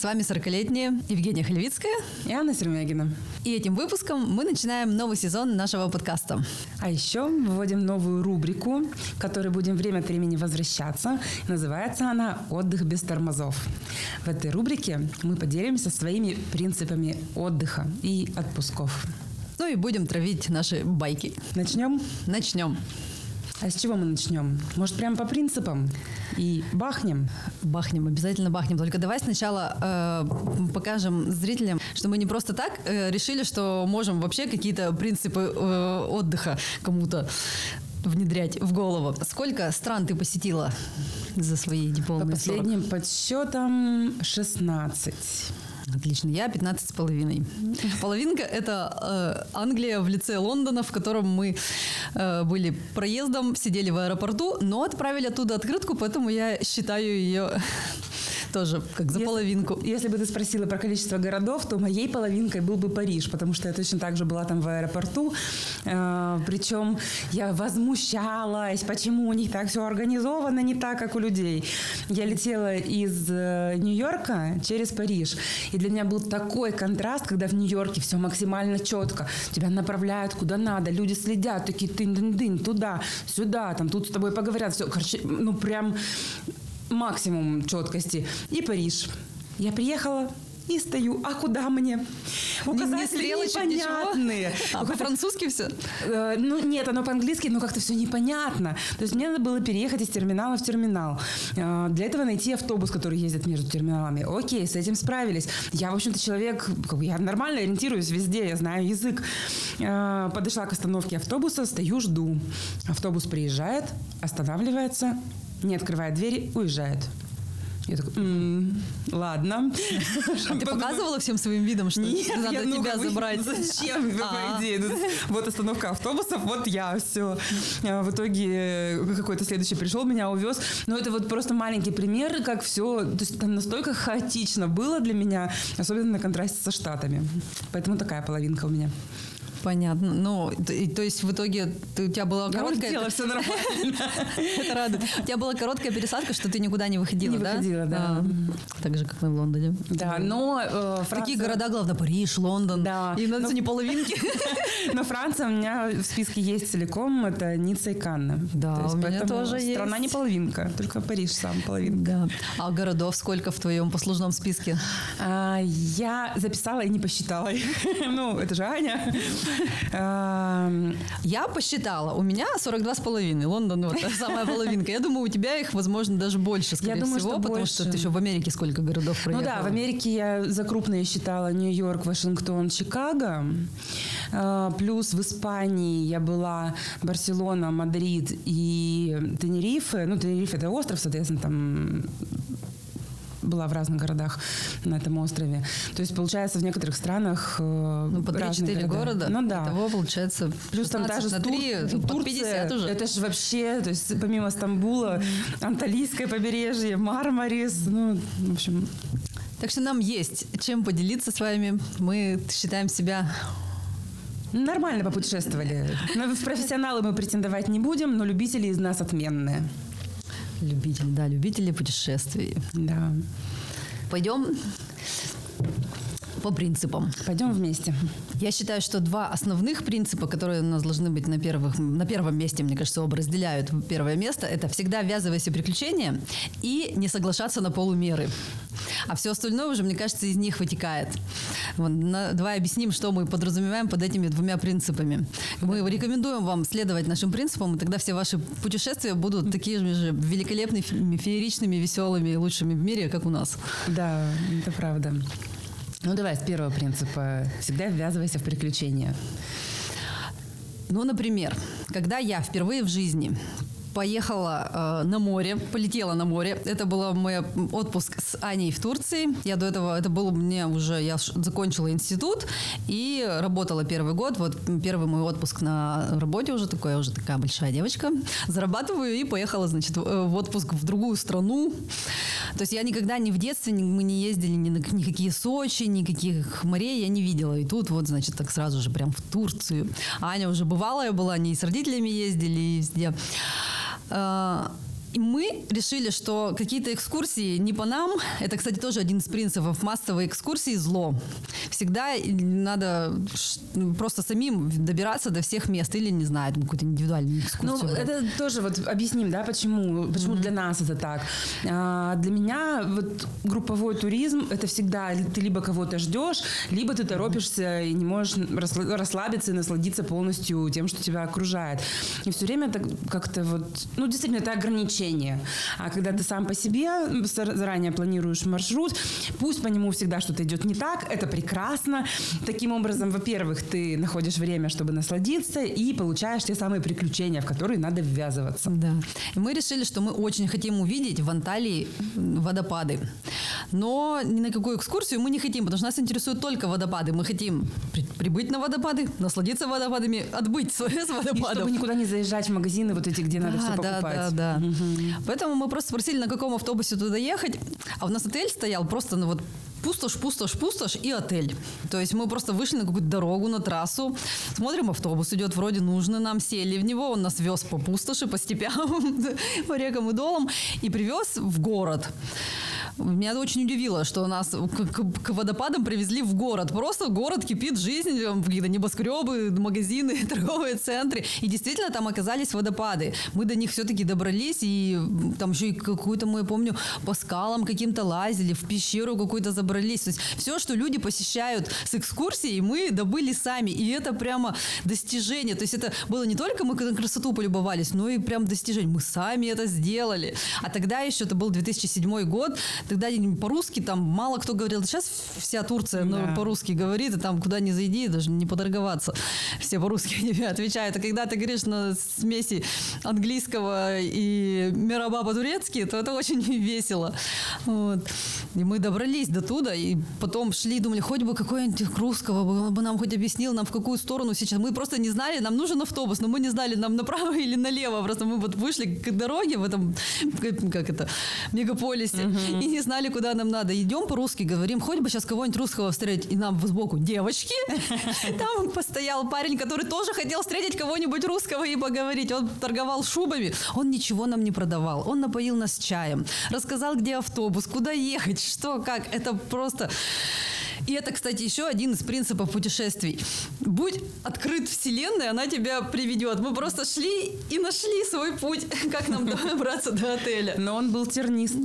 С вами 40-летняя Евгения Хлевицкая и Анна Сермягина. И этим выпуском мы начинаем новый сезон нашего подкаста. А еще вводим новую рубрику, к которой будем время от времени возвращаться. Называется она «Отдых без тормозов». В этой рубрике мы поделимся своими принципами отдыха и отпусков. Ну и будем травить наши байки. Начнем? Начнем. А с чего мы начнем? Может, прямо по принципам? И бахнем? Бахнем, обязательно бахнем. Только давай сначала э, покажем зрителям, что мы не просто так э, решили, что можем вообще какие-то принципы э, отдыха кому-то внедрять в голову. Сколько стран ты посетила за свои дипломные По последним 40? подсчетам 16. Отлично. Я 15 с половиной. Половинка – это э, Англия в лице Лондона, в котором мы э, были проездом, сидели в аэропорту, но отправили оттуда открытку, поэтому я считаю ее тоже как за половинку. Если бы ты спросила про количество городов, то моей половинкой был бы Париж, потому что я точно так же была там в аэропорту. Э, причем я возмущалась, почему у них так все организовано не так, как у людей. Я летела из э, Нью-Йорка через Париж. И для меня был такой контраст, когда в Нью-Йорке все максимально четко. Тебя направляют куда надо, люди следят, такие тын-дын-дын, туда, сюда, там тут с тобой поговорят. Все, короче, ну прям максимум четкости. И Париж. Я приехала, и стою. А куда мне? Указатели не, не непонятные. А по-французски все? Э, ну, нет, оно по-английски, но как-то все непонятно. То есть мне надо было переехать из терминала в терминал. Э, для этого найти автобус, который ездит между терминалами. Окей, с этим справились. Я, в общем-то, человек, как бы, я нормально ориентируюсь везде, я знаю язык. Э, подошла к остановке автобуса, стою, жду. Автобус приезжает, останавливается, не открывает двери, уезжает. Я такой, м-м, ладно. Ты показывала всем своим видом, что Нет, надо я, ну, тебя вы, забрать? Зачем? Какая идея? Ну, вот остановка автобусов, вот я, все. А в итоге э, какой-то следующий пришел, меня увез. Но это вот просто маленький пример, как все, то есть там настолько хаотично было для меня, особенно на контрасте со Штатами. Поэтому такая половинка у меня. Понятно. Ну, то, то есть в итоге ты, у тебя была короткая... Я все нормально. Это радует. У тебя была короткая пересадка, что ты никуда не выходила, да? Не выходила, да. А, так же, как мы в Лондоне. Да, но э, Такие города, главное, Париж, Лондон. Да. И на не половинки. Но Франция у меня в списке есть целиком. Это Ницца и Канна. Да, у меня тоже есть. Страна не половинка, только Париж сам половинка. Да. А городов сколько в твоем послужном списке? А, я записала и не посчитала. Ну, это же Аня. Эм, я посчитала, у меня 42 с половиной. Лондон, вот самая половинка. Я думаю, у тебя их, возможно, даже больше, скорее я думаю, всего, что потому больше. что ты еще в Америке сколько городов проехала. Ну да, в Америке я за крупные считала Нью-Йорк, Вашингтон, Чикаго. Э, плюс в Испании я была Барселона, Мадрид и Тенерифе. Ну, Тенерифе – это остров, соответственно, там была в разных городах на этом острове. То есть, получается, в некоторых странах э, Ну, по 3-4 города. Ну, да. Того, получается, Плюс там даже на 3, Тур, Турция, 50 уже. Это же вообще, то есть, помимо Стамбула, Анталийское побережье, Мармарис, ну, в общем... Так что нам есть чем поделиться с вами. Мы считаем себя Нормально попутешествовали. Но в профессионалы мы претендовать не будем, но любители из нас отменные. Любители, да, любители путешествий. Да. Пойдем по принципам. Пойдем вместе. Я считаю, что два основных принципа, которые у нас должны быть на, первых, на первом месте, мне кажется, оба разделяют первое место, это всегда ввязывайся в приключения и не соглашаться на полумеры. А все остальное уже, мне кажется, из них вытекает. Вот, на, давай объясним, что мы подразумеваем под этими двумя принципами. Мы рекомендуем вам следовать нашим принципам, и тогда все ваши путешествия будут такими же великолепными, фееричными, веселыми и лучшими в мире, как у нас. Да, это правда. Ну, давай с первого принципа. Всегда ввязывайся в приключения. Ну, например, когда я впервые в жизни поехала э, на море, полетела на море. Это был мой отпуск с Аней в Турции. Я до этого, это был мне уже, я закончила институт и работала первый год. Вот первый мой отпуск на работе уже такой, я уже такая большая девочка. Зарабатываю и поехала, значит, в отпуск в другую страну. То есть я никогда ни в детстве, мы не ездили ни на никакие Сочи, никаких морей я не видела. И тут вот, значит, так сразу же прям в Турцию. Аня уже бывалая была, они с родителями ездили, и везде. А, И мы решили, что какие-то экскурсии не по нам. Это, кстати, тоже один из принципов. Массовые экскурсии – зло. Всегда надо просто самим добираться до всех мест или, не знаю, какую-то индивидуальную экскурсию. Ну, это тоже вот объясним, да, почему, почему mm-hmm. для нас это так. А, для меня вот групповой туризм – это всегда ты либо кого-то ждешь, либо ты торопишься и не можешь расслабиться и насладиться полностью тем, что тебя окружает. И все время это как-то вот, ну, действительно, это ограничение. А когда ты сам по себе заранее планируешь маршрут, пусть по нему всегда что-то идет не так, это прекрасно. Таким образом, во-первых, ты находишь время, чтобы насладиться, и получаешь те самые приключения, в которые надо ввязываться. Да. И мы решили, что мы очень хотим увидеть в Анталии водопады. Но ни на какую экскурсию мы не хотим, потому что нас интересуют только водопады. Мы хотим при- прибыть на водопады, насладиться водопадами, отбыть с водопадов. И чтобы никуда не заезжать в магазины вот эти, где да, надо все покупать. Да, да, да. Угу. Поэтому мы просто спросили, на каком автобусе туда ехать. А у нас отель стоял просто ну, вот пустошь, пустошь, пустошь и отель. То есть мы просто вышли на какую-то дорогу, на трассу, смотрим, автобус идет вроде нужный нам, сели в него, он нас вез по пустоши, по степям, по рекам и долам и привез в город. Меня очень удивило, что нас к, к, водопадам привезли в город. Просто город кипит жизнь, какие-то небоскребы, магазины, торговые центры. И действительно там оказались водопады. Мы до них все-таки добрались, и там еще и какую-то, мы помню, по скалам каким-то лазили, в пещеру какую-то забрались. То есть все, что люди посещают с экскурсией, мы добыли сами. И это прямо достижение. То есть это было не только мы на красоту полюбовались, но и прям достижение. Мы сами это сделали. А тогда еще, это был 2007 год, тогда по-русски там мало кто говорил. Сейчас вся Турция ну, да. по-русски говорит, и там куда ни зайди, даже не поторговаться. Все по-русски отвечают. А когда ты говоришь на смеси английского и мираба по-турецки, то это очень весело. Вот. И мы добрались до туда, и потом шли, думали, хоть бы какой-нибудь русского, он бы нам хоть объяснил, нам в какую сторону сейчас. Мы просто не знали, нам нужен автобус, но мы не знали, нам направо или налево. Просто мы вот вышли к дороге в этом, как это, мегаполисе, uh-huh. и не знали, куда нам надо. Идем по-русски, говорим, хоть бы сейчас кого-нибудь русского встретить. И нам сбоку, девочки. Там постоял парень, который тоже хотел встретить кого-нибудь русского и поговорить. Он торговал шубами. Он ничего нам не продавал. Он напоил нас чаем. Рассказал, где автобус, куда ехать, что, как. Это просто... И это, кстати, еще один из принципов путешествий. Будь открыт вселенной, она тебя приведет. Мы просто шли и нашли свой путь, как нам добраться до отеля. Но он был тернист,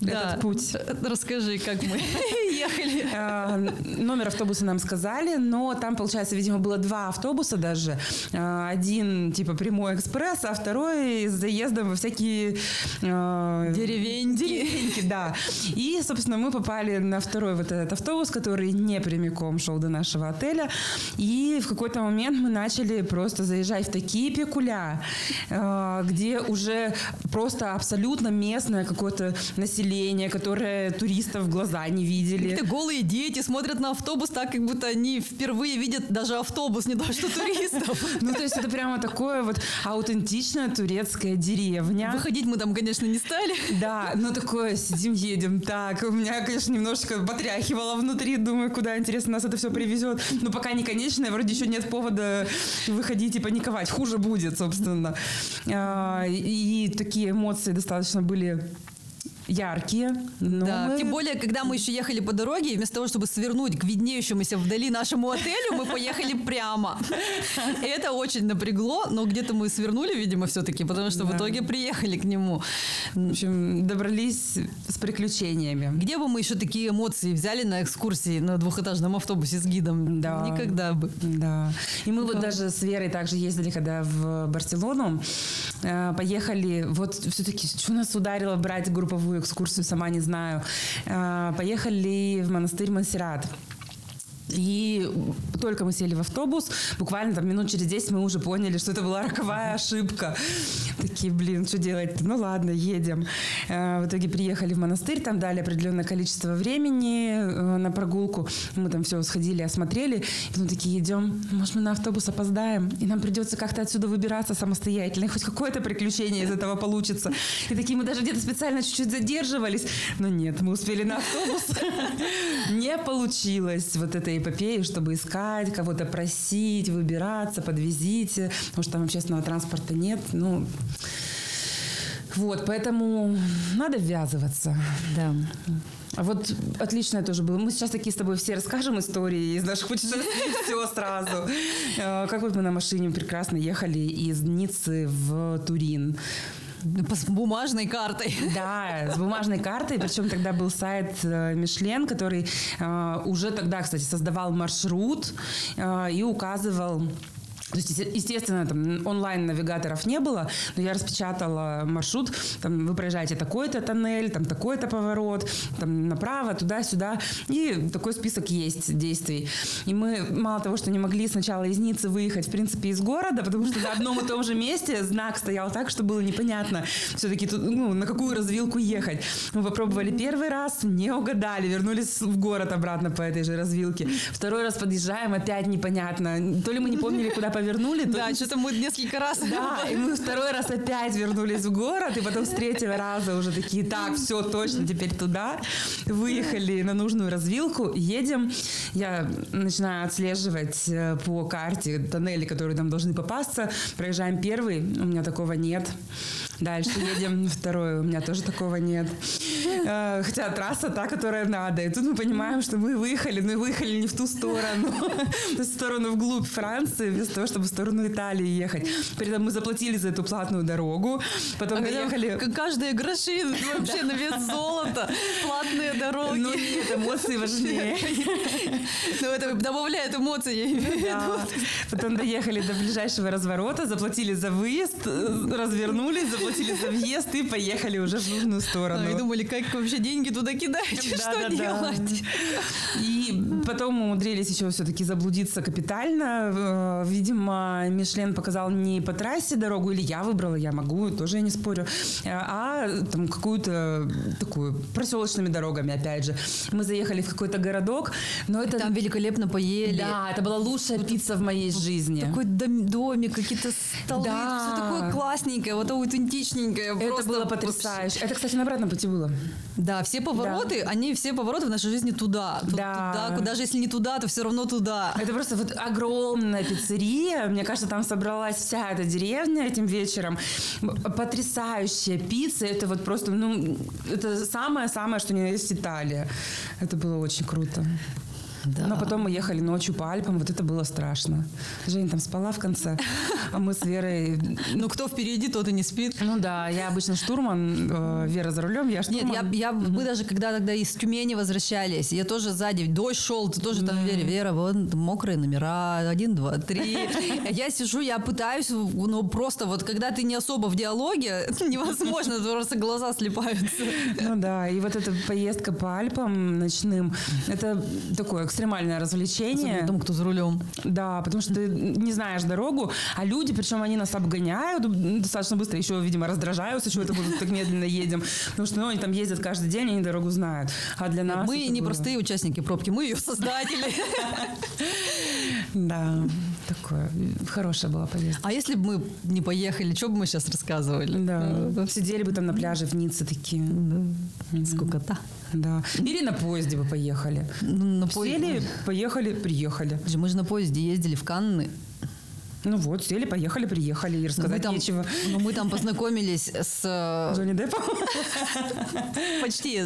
да. этот путь. Расскажи, как мы ехали. А, номер автобуса нам сказали, но там, получается, видимо, было два автобуса даже. А, один, типа, прямой экспресс, а второй с заездом во всякие... А, деревеньки. Деревеньки, да. И, собственно, мы попали на второй вот этот автобус, который не прямиком шел до нашего отеля. И в какой-то момент мы начали просто заезжать в такие пекуля, э, где уже просто абсолютно местное какое-то население, которое туристов в глаза не видели. Какие-то голые дети смотрят на автобус так, как будто они впервые видят даже автобус, не то что туристов. Ну, то есть это прямо такое вот аутентичная турецкая деревня. Выходить мы там, конечно, не стали. Да, но такое сидим, едем. Так, у меня, конечно, немножечко потряхивало внутри смотри, думаю, куда, интересно, нас это все привезет. Но пока не конечное, вроде еще нет повода выходить и паниковать. Хуже будет, собственно. А, и такие эмоции достаточно были яркие. Но да. мы... Тем более, когда мы еще ехали по дороге, вместо того, чтобы свернуть к виднеющемуся вдали нашему отелю, мы поехали прямо. Это очень напрягло, но где-то мы свернули, видимо, все-таки, потому что да. в итоге приехали к нему. В общем, добрались с приключениями. Где бы мы еще такие эмоции взяли на экскурсии на двухэтажном автобусе с гидом? Да. Никогда бы. Да. И мы да. вот даже с Верой также ездили, когда в Барселону, э, поехали, вот все-таки, что нас ударило брать групповую экскурсию, сама не знаю. А, поехали в монастырь Монсеррат. И только мы сели в автобус, буквально там минут через 10 мы уже поняли, что это была роковая ошибка. Такие, блин, что делать? Ну ладно, едем. Э, в итоге приехали в монастырь, там дали определенное количество времени э, на прогулку. Мы там все сходили, осмотрели. И потом такие, идем, может, мы на автобус опоздаем, и нам придется как-то отсюда выбираться самостоятельно. И хоть какое-то приключение из этого получится. И такие мы даже где-то специально чуть-чуть задерживались. Но нет, мы успели на автобус. Не получилось вот этой эпопеи, чтобы искать, кого-то просить, выбираться, подвезите, потому что там общественного транспорта нет. Ну, Вот, поэтому надо ввязываться. Да. А вот отличное тоже было. Мы сейчас такие с тобой все расскажем истории из наших путешествий, все сразу. Э, Как вот мы на машине прекрасно ехали из Ниццы в Турин. С бумажной картой. Да, с бумажной картой. Причем тогда был сайт э, Мишлен, который э, уже тогда, кстати, создавал маршрут э, и указывал то есть, есте- естественно, там онлайн-навигаторов не было, но я распечатала маршрут. Там вы проезжаете такой-то тоннель, там такой-то поворот, там направо, туда-сюда. И такой список есть действий. И мы мало того, что не могли сначала из Ниццы выехать, в принципе, из города, потому что на одном и том же месте знак стоял так, что было непонятно все-таки тут, ну, на какую развилку ехать. Мы попробовали первый раз, не угадали, вернулись в город обратно по этой же развилке. Второй раз подъезжаем, опять непонятно. То ли мы не помнили, куда повернули, Да, что-то мы несколько раз. да, и мы второй раз опять вернулись в город, и потом с третьего раза уже такие, так, все, точно, теперь туда. Выехали на нужную развилку, едем. Я начинаю отслеживать э, по карте тоннели, которые нам должны попасться. Проезжаем первый, у меня такого нет. Дальше едем второй, у меня тоже такого нет. Э, Хотя трасса та, которая надо. И тут мы понимаем, что мы выехали, но и выехали не в ту сторону. В сторону вглубь Франции, вместо того, чтобы в сторону Италии ехать. При этом мы заплатили за эту платную дорогу. Потом доехали... К- Каждые гроши вообще на вес золота. Платные дороги. Ну нет, эмоции важнее. Ну, это добавляет виду. Да. Потом доехали до ближайшего разворота, заплатили за выезд, э, развернулись, заплатили за въезд и поехали уже в нужную Ну, И сторону. думали, как вообще деньги туда кидать, что делать. И потом умудрились еще все-таки заблудиться капитально. Э, Видимо, Мишлен показал не по трассе дорогу, или я выбрала, я могу, тоже я не спорю, э, а там какую-то такую проселочными дорогами, опять же. Мы заехали в какой-то городок, но это... Там великолепно поели. Да, это была лучшая пицца в моей жизни. Такой дом- домик, какие-то столы, Да. все такое классненькое, вот аутентичненькое. Это просто было потрясающе. Это, кстати, на обратном пути было. Да, все повороты, они все повороты в нашей жизни туда. Тут- Да. Туда, куда- даже если не туда, то все равно туда. Это просто вот огромная пиццерия. Мне кажется, там собралась вся эта деревня этим вечером. Потрясающая пицца. Это вот просто, ну, это самое-самое, что не есть Италия. Это было очень круто. Да. Но потом мы ехали ночью по Альпам, вот это было страшно. Женя там спала в конце, а мы с Верой... Ну, кто впереди, тот и не спит. Ну да, я обычно штурман, э, Вера за рулем, я Нет, штурман. я, я, мы даже когда тогда из Тюмени возвращались, я тоже сзади, дождь шел, ты тоже там, Вера, Вера, вон мокрые номера, один, два, три. Я сижу, я пытаюсь, ну просто вот когда ты не особо в диалоге, невозможно, просто глаза слепаются. Ну да, и вот эта поездка по Альпам ночным, это такое экстремальное развлечение. Особенно тому, кто за рулем. Да, потому что ты не знаешь дорогу, а люди, причем они нас обгоняют достаточно быстро, еще, видимо, раздражаются, что это тут так медленно едем, потому что ну, они там ездят каждый день, они дорогу знают. А для нас... Мы не было- простые участники пробки, мы ее создатели. Да, такое. Хорошая была поездка. А если бы мы не поехали, что бы мы сейчас рассказывали? Да. Сидели бы там на пляже в Ницце такие. Скукота. Да. Или на поезде бы поехали. Ну, На поезде. Сели, поехали, приехали. Мы же на поезде ездили в Канны. Ну вот, сели, поехали, приехали, и Но мы рассказать там, нечего. но мы там познакомились с э, Джонни Деппом? почти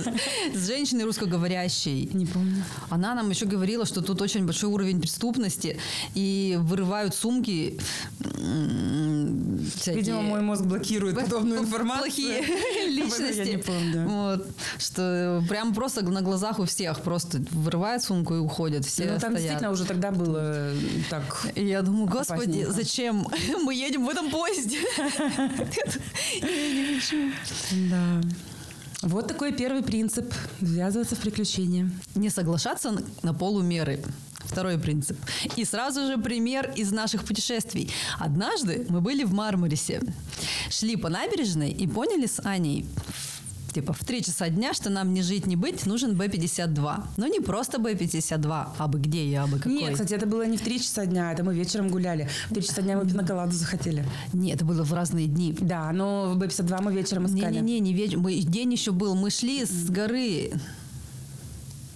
с женщиной русскоговорящей. Не помню. Она нам еще говорила, что тут очень большой уровень преступности и вырывают сумки. всякие Видимо, мой мозг блокирует подобную информацию. Плохие Я личности. не помню, да. Вот. Что прям просто на глазах у всех просто вырывают сумку и уходят. Все Ну, там стоят. действительно уже тогда было так... Я думаю, господи. Зачем мы едем в этом поезде? Да. Вот такой первый принцип. Ввязываться в приключения. Не соглашаться на- на полумеры. Второй принцип. И сразу же пример из наших путешествий. Однажды мы были в Мармарисе. Шли по набережной и поняли с Аней, типа в 3 часа дня, что нам не жить, не быть, нужен Б-52. Но не просто Б-52, а бы где и а бы какой. Нет, кстати, это было не в 3 часа дня, это мы вечером гуляли. В 3 часа дня мы пиноколаду захотели. Нет, это было в разные дни. Да, но в Б-52 мы вечером искали. Не-не-не, не веч... мы, день еще был, мы шли с горы.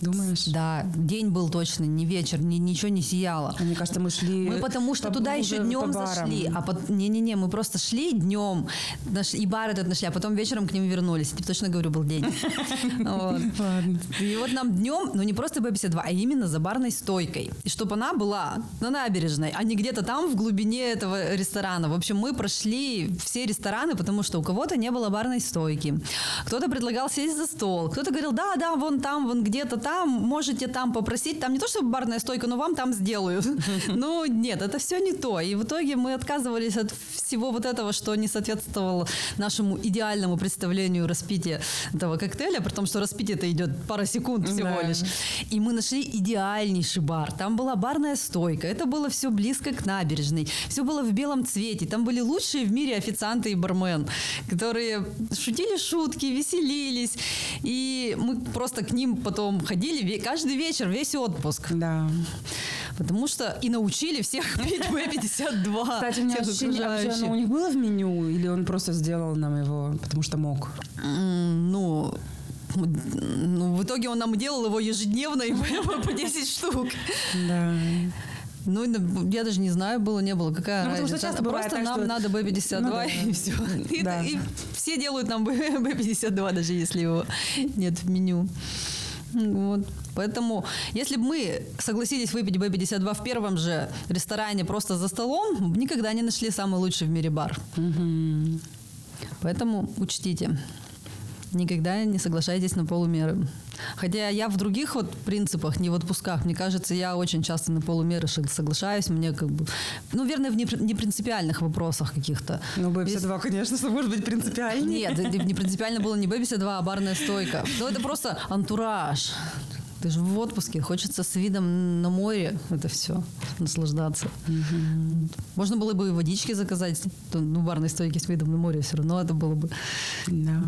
Думаешь? Да, день был точно, не вечер, ни, ничего не сияло. Мне кажется, мы шли... Мы потому что по- туда еще днем зашли, а под... не-не-не, мы просто шли днем, наш... и бар этот нашли, а потом вечером к ним вернулись. Я тебе точно говорю, был день. И вот нам днем, ну не просто B52, а именно за барной стойкой. И чтобы она была на набережной, а не где-то там в глубине этого ресторана. В общем, мы прошли все рестораны, потому что у кого-то не было барной стойки. Кто-то предлагал сесть за стол, кто-то говорил, да, да, вон там, вон где-то там, можете там попросить. Там не то, чтобы барная стойка, но вам там сделают. Ну, нет, это все не то. И в итоге мы отказывались от всего вот этого, что не соответствовало нашему идеальному представлению распития этого коктейля, при том, что распитие это идет пара секунд всего лишь. И мы нашли идеальнейший бар. Там была барная стойка. Это было все близко к набережной. Все было в белом цвете. Там были лучшие в мире официанты и бармен, которые шутили шутки, веселились. И мы просто к ним потом ходили ве- каждый вечер, весь отпуск. Да. Потому что и научили всех пить Б-52. Кстати, у меня ощущение, вообще у них было в меню, или он просто сделал нам его, потому что мог? Ну, ну, в итоге он нам делал его ежедневно и по по 10 штук. Да. Ну, и я даже не знаю, было, не было. Какая Ну, потому что разница? часто бывает Просто так, нам что- надо B52 Ну да. и все. И, Да. и все делают нам B- B52, даже если его нет в меню. Вот. Поэтому, если бы мы согласились выпить B52 в первом же ресторане просто за столом, никогда не нашли самый лучший в мире бар. Поэтому учтите, никогда не соглашайтесь на полумеры. Хотя я в других вот принципах, не в отпусках, мне кажется, я очень часто на полумеры соглашаюсь, мне как бы, ну, верно, в непри- непринципиальных вопросах каких-то. Ну, Если- B52, конечно, что может быть принципиальнее. Нет, не принципиально было не B52, а барная стойка. Ну, это просто антураж. Ты же в отпуске, хочется с видом на море это все наслаждаться. Можно было бы и водички заказать, ну, барной стойки с видом на море все равно это было бы. Да.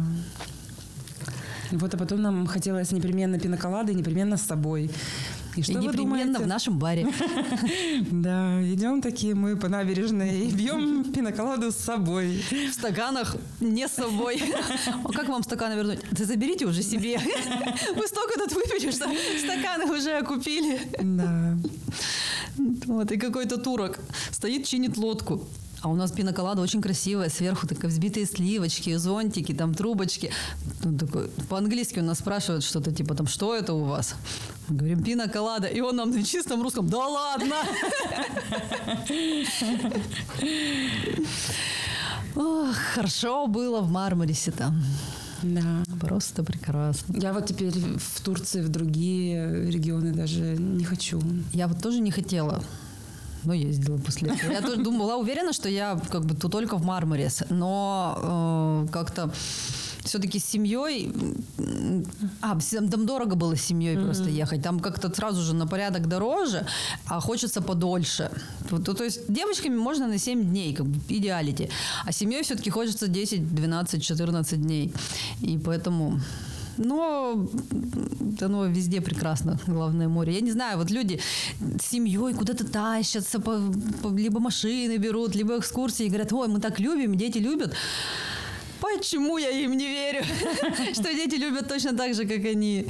Вот, а потом нам хотелось непременно пиноколады, непременно с собой. И что и вы непременно думаете? в нашем баре. Да, идем такие мы по набережной и бьем пиноколаду с собой. В стаканах не с собой. А как вам стаканы вернуть? Да заберите уже себе. Вы столько тут выпили, что стаканы уже окупили. Да. Вот, и какой-то турок стоит, чинит лодку. А у нас пиноколада очень красивая, сверху такие взбитые сливочки, зонтики, там трубочки. Он такой, по-английски он нас спрашивает что-то типа там, что это у вас? Мы говорим, пиноколада. И он нам на чистом русском, да ладно! Хорошо было в Мармарисе там. Да. Просто прекрасно. Я вот теперь в Турции, в другие регионы даже не хочу. Я вот тоже не хотела, но ездила после этого. Я тоже была уверена, что я как бы тут только в Мармарис, но э, как-то все-таки с семьей, а, там дорого было с семьей просто ехать, там как-то сразу же на порядок дороже, а хочется подольше. То, то- то есть девочками можно на 7 дней, как бы идеалити, а семьей все-таки хочется 10, 12, 14 дней. И поэтому но оно везде прекрасно, главное море. Я не знаю, вот люди с семьей куда-то тащатся, по- по- либо машины берут, либо экскурсии, говорят, ой, мы так любим, дети любят. Почему я им не верю, что дети любят точно так же, как они?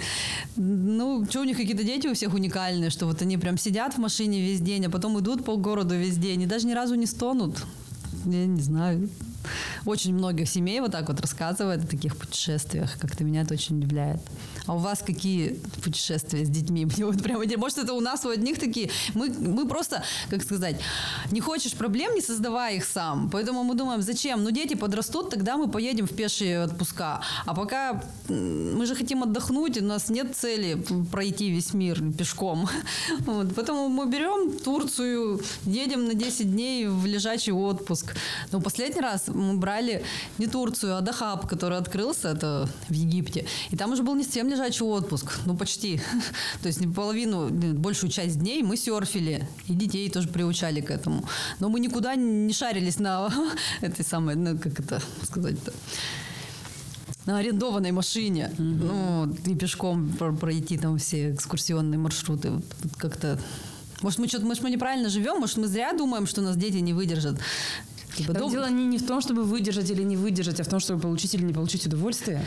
Ну, что у них какие-то дети у всех уникальные, что вот они прям сидят в машине весь день, а потом идут по городу весь день, и даже ни разу не стонут. Я не знаю. Очень многих семей вот так вот рассказывают о таких путешествиях. Как-то меня это очень удивляет. А у вас какие путешествия с детьми? Мне вот прямо интересно. Может, это у нас у одних такие... Мы, мы просто, как сказать, не хочешь проблем, не создавай их сам. Поэтому мы думаем, зачем? Ну, дети подрастут, тогда мы поедем в пешие отпуска. А пока мы же хотим отдохнуть, у нас нет цели пройти весь мир пешком. Вот. Поэтому мы берем Турцию, едем на 10 дней в лежачий отпуск. Но последний раз мы брали не Турцию, а Дахаб, который открылся, это в Египте. И там уже был не совсем лежачий отпуск, ну почти. То есть половину, большую часть дней мы серфили. И детей тоже приучали к этому. Но мы никуда не шарились на этой самой, ну как это сказать-то, на арендованной машине, ну, и пешком про- пройти там все экскурсионные маршруты. Вот, вот как-то... Может, мы что-то, может, мы неправильно живем, может, мы зря думаем, что нас дети не выдержат. Типа, Да, дом- Дело не, не в том, чтобы выдержать или не выдержать, а в том, чтобы получить или не получить удовольствие.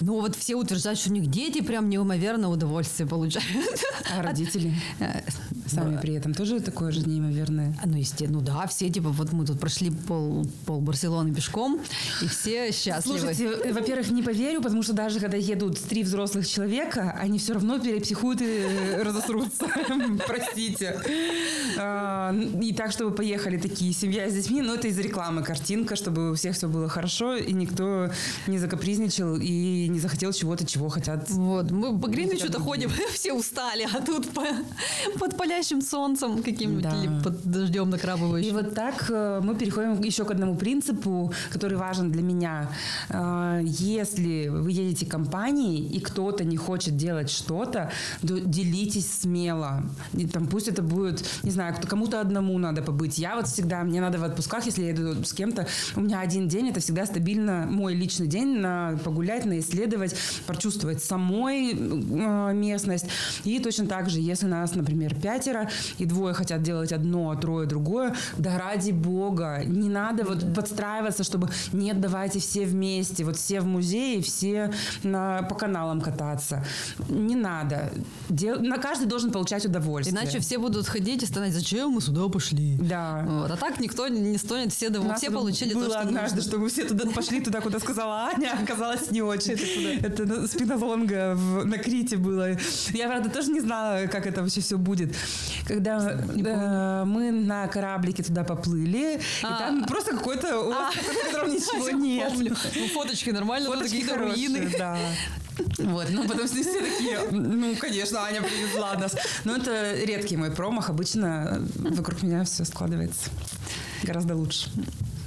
Ну вот все утверждают, что у них дети прям неимоверное удовольствие получают. А родители Э, сами да. при этом тоже такое же неимоверное. Ну, естественно, ну да, все типа, вот мы тут прошли пол, пол Барселоны пешком, и все счастливы. Слушайте, э, во-первых, не поверю, потому что даже когда едут три взрослых человека, они все равно перепсихуют и э, разосрутся. Простите. А, И так, чтобы поехали такие семья с детьми, но это из рекламы картинка, чтобы у всех все было хорошо, и никто не закапризничал и не захотел чего-то, чего хотят. Вот, мы по Гринвичу хотят то ходим, все устали, а тут по- под палящим солнцем каким-нибудь Да. или под дождем И накрапывающим. вот так э, мы переходим еще к одному принципу, который важен для меня. Э, Если вы едете компанией, и кто-то не хочет делать что-то, то делитесь смело. И там, пусть это будет, не знаю, кому-то одному надо побыть. Я вот всегда, мне надо в отпусках, если я иду с кем-то, у меня один день, это всегда стабильно мой личный день на погулять, на исследовать, прочувствовать самой э, местность. И точно так же, если нас, например, пятеро, и двое хотят делать одно, а трое другое, да ради бога, не надо вот подстраиваться, чтобы нет, давайте все вместе, вот все в музее, все на, по каналам кататься. Не надо. Дел- на каждый должен получать удовольствие. Иначе все будут ходить и стонать, зачем мы сюда пошли? Да. Вот. А так никто не стонет, все, У дов- нас все это получили было то, что однажды, нужно. что мы все туда пошли туда, куда сказала Аня, а оказалось не очень. Это на- спинолонга в- на Крите было. Я, правда, тоже не знала, как это вообще все будет. Когда э, мы на кораблике туда поплыли, и А. там просто какой-то остров, на котором ничего нет. Помню. Ну, фоточки нормально, Фоточки какие-то руины. да. Вот, ну потом все такие, ну, конечно, Аня привезла нас. Но это редкий мой промах, обычно вокруг меня все складывается гораздо лучше.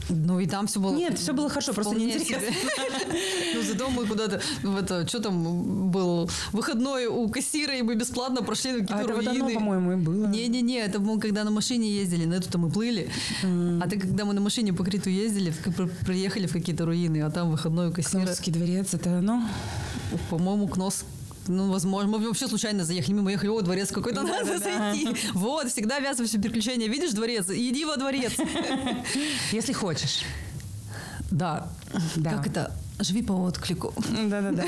Ну и там все было... Нет, все было хорошо, просто неинтересно. Ну зато мы куда-то, это, что там был, выходной у кассира, и мы бесплатно прошли А какие-то это вот оно, руины. по-моему, и было. Не-не-не, это мы когда на машине ездили, на эту-то мы плыли. А ты, когда мы на машине по Криту ездили, приехали в какие-то руины, а там выходной у кассира, Кносский дворец, это оно? по-моему, Кнос ну, возможно, мы вообще случайно заехали, мимо ехали, о, дворец какой-то, надо Да-да-да. зайти. Вот, всегда вязывающее приключения. Видишь дворец? Иди во дворец. Если хочешь. Да. Да. Как это? Живи по отклику. Да-да-да.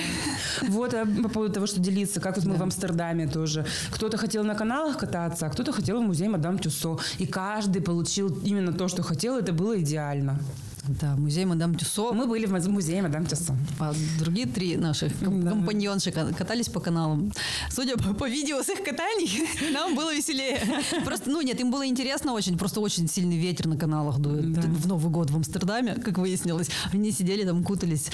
Вот а по поводу того, что делиться, как вот мы в Амстердаме тоже. Кто-то хотел на каналах кататься, а кто-то хотел в музей Мадам Тюссо. И каждый получил именно то, что хотел, это было идеально. Да, музей Мадам Тюссо. Мы были в муз- музее Мадам Тюссо. А другие три наших Да. компаньонши ка- катались по каналам. Судя по, по видео с их катаний, нам было веселее. Просто, ну нет, им было интересно очень, просто очень сильный ветер на каналах дует. Да. В Новый год в Амстердаме, как выяснилось. Они сидели там, кутались.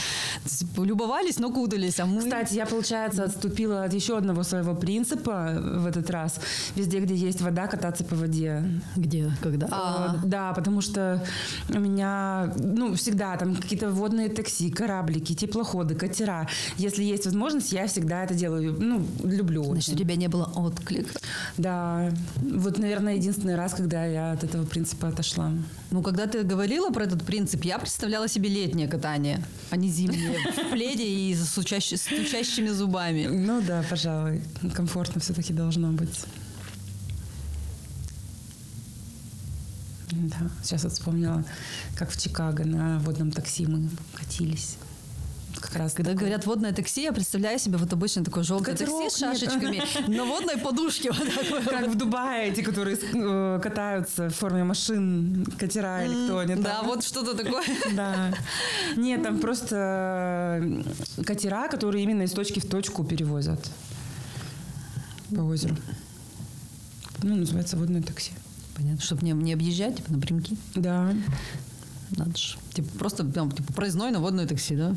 Любовались, но кутались. А мы... Кстати, я, получается, отступила от еще одного своего принципа в этот раз. Везде, где есть вода, кататься по воде. Где? Когда? А, Да, потому что у меня, ну, всегда там какие-то водные такси, кораблики, теплоходы, катера. Если есть возможность, я всегда это делаю. Ну, люблю значит, у очень. тебя не было отклика. Да. Вот, наверное, единственный раз, когда я от этого принципа отошла. Ну, когда ты говорила про этот принцип, я представляла себе летнее катание, а не зимнее. В пледе и с стучащими зубами. Ну да, пожалуй. Комфортно все-таки должно быть. Да, сейчас вот вспомнила, как в Чикаго на водном такси мы катились. Как раз Когда такое. говорят водное такси, я представляю себе вот обычно такое желтое Катерок такси с нет. шашечками на водной подушке. Как в Дубае, эти, которые э, катаются в форме машин, катера или кто они Да, вот что-то такое. Да. Нет, там просто э, катера, которые именно из точки в точку перевозят по озеру. Ну, называется водное такси. Понятно, чтобы не, не объезжать, типа напрямки. Да. Надо же. Типа просто там, типа, проездной на водное такси, да?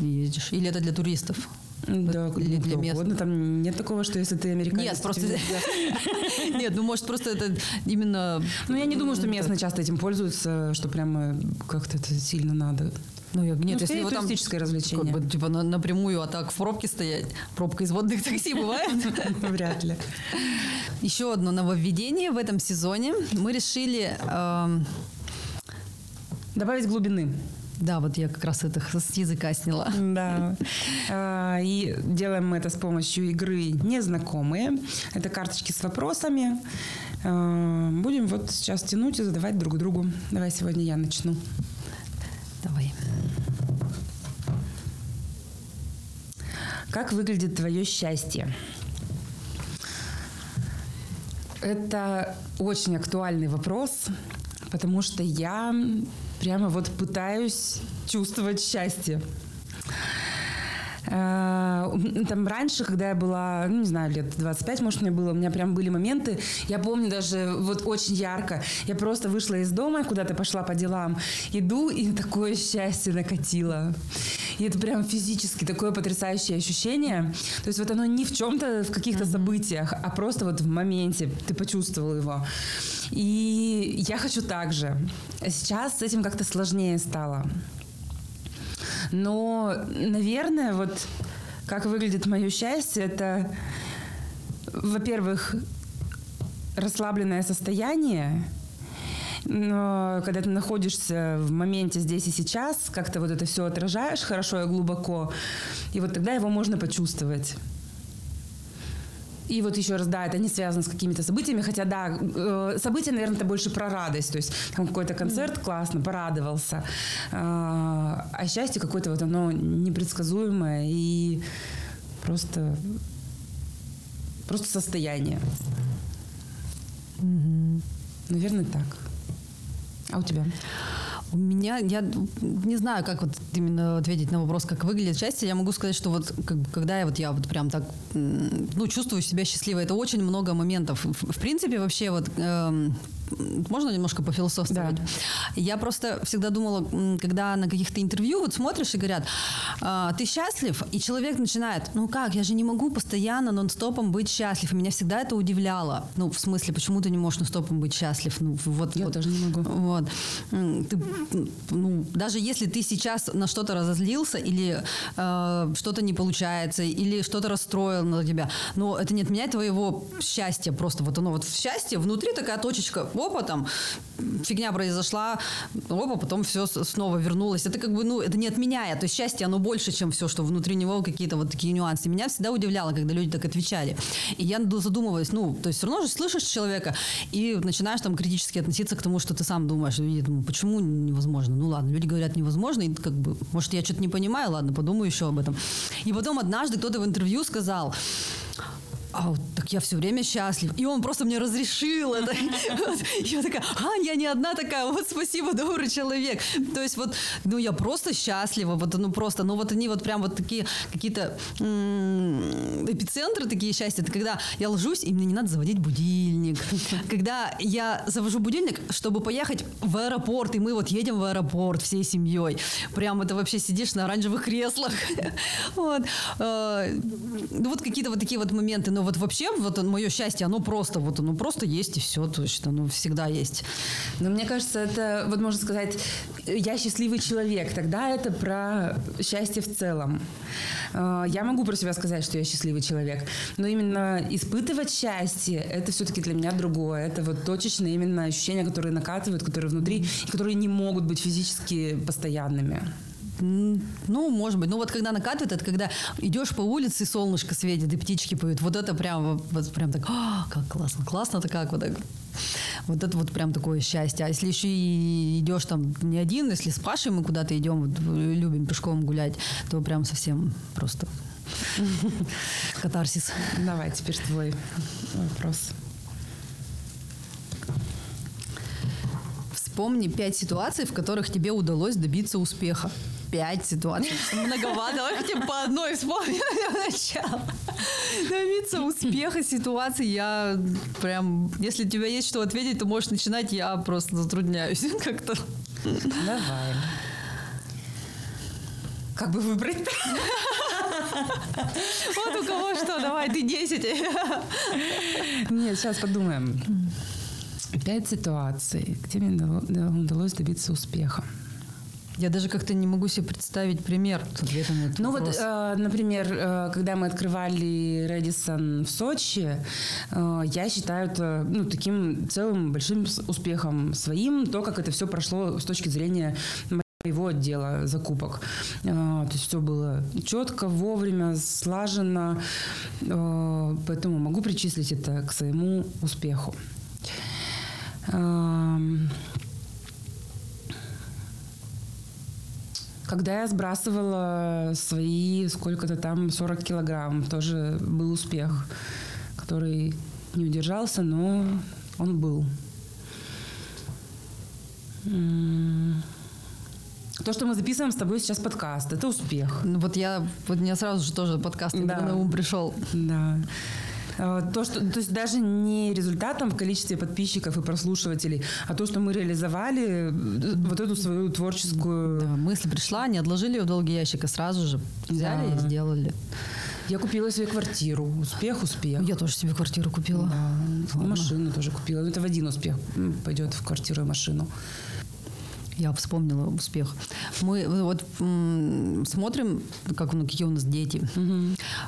И ездишь. Или это для туристов? Да, Или ну, для кто мест. угодно. Там нет такого, что если ты американец... Нет, то просто... Нет, ну может просто это именно... Ну, я не думаю, что местные часто этим пользуются, что прямо как-то это сильно надо. Ну, я- нет, Ну, если его там... туристическое развлечение. Как бы, типа, на- напрямую, а так в пробке стоять. Пробка из водных такси бывает. Вряд ли. Еще одно нововведение в этом сезоне. Мы решили... эм, Добавить глубины. да, вот я как раз это с языка сняла. Да. А, И делаем мы это с помощью игры «Незнакомые». Это карточки с вопросами. Э, будем вот сейчас тянуть и задавать друг другу. Давай сегодня я начну. Давай. Как выглядит твое счастье? Это очень актуальный вопрос, потому что я прямо вот пытаюсь чувствовать счастье. Э, там раньше, когда я была, ну, не знаю, лет 25, может, мне было, у меня прям были моменты, я помню даже вот очень ярко, я просто вышла из дома, куда-то пошла по делам, иду, и такое счастье накатило. И это прям физически такое потрясающее ощущение. То есть вот оно не в чем-то, в каких-то событиях, а просто вот в моменте ты почувствовал его. И я хочу так же. Сейчас с этим как-то сложнее стало. Но, наверное, вот как выглядит мое счастье, это, во-первых, расслабленное состояние, но когда ты находишься в моменте здесь и сейчас, как-то вот это все отражаешь хорошо и глубоко, и вот тогда его можно почувствовать. И вот еще раз, да, это не связано с какими-то событиями, хотя, да, э, события, наверное, это больше про радость, то есть там какой-то концерт классно, порадовался, э, а счастье какое-то вот оно непредсказуемое и просто, просто состояние. Угу. Наверное, так. А у тебя? У меня, я не знаю, как вот именно ответить на вопрос, как выглядит счастье. Я могу сказать, что вот как, когда я вот я вот прям так, ну, чувствую себя счастливой, это очень много моментов. В, в принципе, вообще вот эм, можно немножко пофилософствовать? Да. Я просто всегда думала, когда на каких-то интервью вот смотришь и говорят, «А, ты счастлив? И человек начинает, ну как, я же не могу постоянно нон-стопом быть счастлив. И меня всегда это удивляло. Ну, в смысле, почему ты не можешь нон-стопом быть счастлив? Ну, вот, я вот, тоже не могу. Вот. Ты, ну, даже если ты сейчас на что-то разозлился или э, что-то не получается, или что-то расстроил на тебя, но это не отменяет твоего счастья. Просто вот оно вот в счастье, внутри такая точечка, опа, там фигня произошла, опа, потом все снова вернулось. Это как бы, ну, это не отменяет. То есть счастье, оно больше, чем все, что внутри него какие-то вот такие нюансы. Меня всегда удивляло, когда люди так отвечали. И я задумываюсь, ну, то есть все равно же слышишь человека и начинаешь там критически относиться к тому, что ты сам думаешь. И думаю, почему невозможно? Ну ладно, люди говорят невозможно, и как бы, может, я что-то не понимаю, ладно, подумаю еще об этом. И потом однажды кто-то в интервью сказал, а вот так я все время счастлив. И он просто мне разрешил это. Я такая, а, я не одна такая, вот спасибо, добрый человек. То есть вот, ну я просто счастлива, вот ну просто, ну вот они вот прям вот такие какие-то эпицентры такие счастья. Это когда я ложусь, и мне не надо заводить будильник. Когда я завожу будильник, чтобы поехать в аэропорт, и мы вот едем в аэропорт всей семьей. Прям это вообще сидишь на оранжевых креслах. Вот. Э, ну вот какие-то вот такие вот моменты. Но вот вообще вот мое счастье, оно просто, вот оно просто есть и все, то есть оно всегда есть. Но мне кажется, это, вот можно сказать, я счастливый человек, тогда это про счастье в целом. Э, я могу про себя сказать, что я счастливый человек, но именно испытывать счастье, это все-таки для меня другое. Это вот точечные именно ощущения, которые накатывают, которые внутри, и которые не могут быть физически постоянными. Ну, может быть. Ну, вот когда накатывает, это когда идешь по улице, солнышко светит, и птички поют. Вот это прям, вот прям так, а, как классно. Классно-то как вот так. Вот это вот прям такое счастье. А если еще и идешь там не один, если с Пашей мы куда-то идем, вот, любим пешком гулять, то прям совсем просто катарсис. Давай, теперь твой вопрос. Вспомни пять ситуаций, в которых тебе удалось добиться успеха пять ситуаций. Многовато. Давай хотя бы по одной вспомним начало. Добиться успеха ситуации я прям... Если у тебя есть что ответить, то можешь начинать. Я просто затрудняюсь как-то. Давай. Как бы выбрать? Вот у кого что, давай, ты 10. Нет, сейчас подумаем. Пять ситуаций, где мне удалось добиться успеха. Я даже как-то не могу себе представить пример ответа на этот Ну вопрос. вот, э, например, э, когда мы открывали Редисон в Сочи, э, я считаю это ну, таким целым большим успехом своим, то, как это все прошло с точки зрения его отдела закупок. То есть все было четко, вовремя, слаженно, поэтому могу причислить это к своему успеху. Когда я сбрасывала свои сколько-то там 40 килограмм, тоже был успех, который не удержался, но он был. То, что мы записываем с тобой сейчас подкаст, это успех. Ну, Вот я, вот мне сразу же тоже подкаст Да. на ум пришел. Да. Э, То, что, то есть даже не результатом в количестве подписчиков и прослушивателей, а то, что мы реализовали э, вот эту свою творческую... Да, мысль пришла, не отложили ее в долгий ящик, а сразу же взяли Да. и сделали. Я купила себе квартиру. Успех, успех. Я тоже себе квартиру купила. Да, Ладно. машину тоже купила. Это в один успех пойдет в квартиру и машину. Я вспомнила успех. Мы вот м, смотрим, как, ну, какие у нас дети.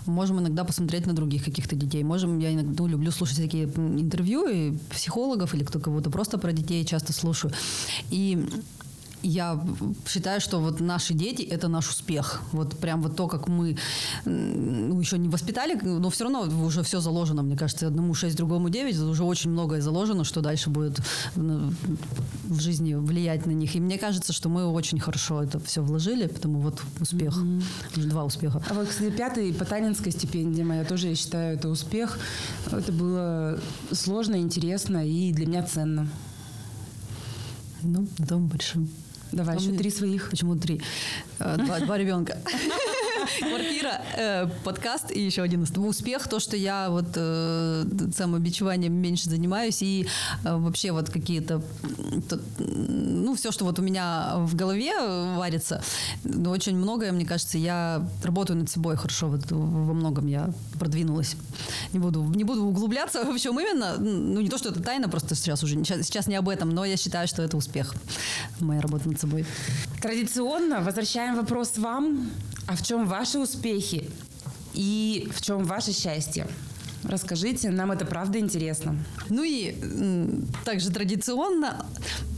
Можем иногда посмотреть на других каких-то детей. Можем, я иногда ну, люблю слушать всякие интервью и психологов или кто кого-то просто про детей часто слушаю. И я считаю, что вот наши дети – это наш успех. Вот прям вот то, как мы ну, еще не воспитали, но все равно уже все заложено, мне кажется, одному 6, другому 9, уже очень многое заложено, что дальше будет в жизни влиять на них. И мне кажется, что мы очень хорошо это все вложили, потому вот успех. Уже Два успеха. А вот, кстати, пятый Потанинская стипендия моя тоже, я считаю, это успех. Это было сложно, интересно и для меня ценно. Ну, том большим. Давай, А еще мне- три своих. Почему три? Э, Два, два ребенка. Квартира, э, подкаст и еще один успех. То, что я вот э, самобичеванием меньше занимаюсь и э, вообще вот какие-то, ну, все, что вот у меня в голове варится, ну, очень многое, мне кажется, я работаю над собой хорошо. Вот во многом я продвинулась. Не буду, не буду углубляться в чем именно. Ну, не то, что это тайна, просто сейчас уже сейчас не об этом, но я считаю, что это успех. Моя работа над собой. Традиционно возвращаем вопрос вам. А в чем ваши успехи и в чем ваше счастье? Расскажите, нам это правда интересно. Ну и также традиционно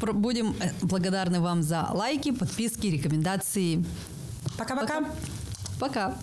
будем э, благодарны вам за лайки, подписки, рекомендации. Пока-пока. Пока.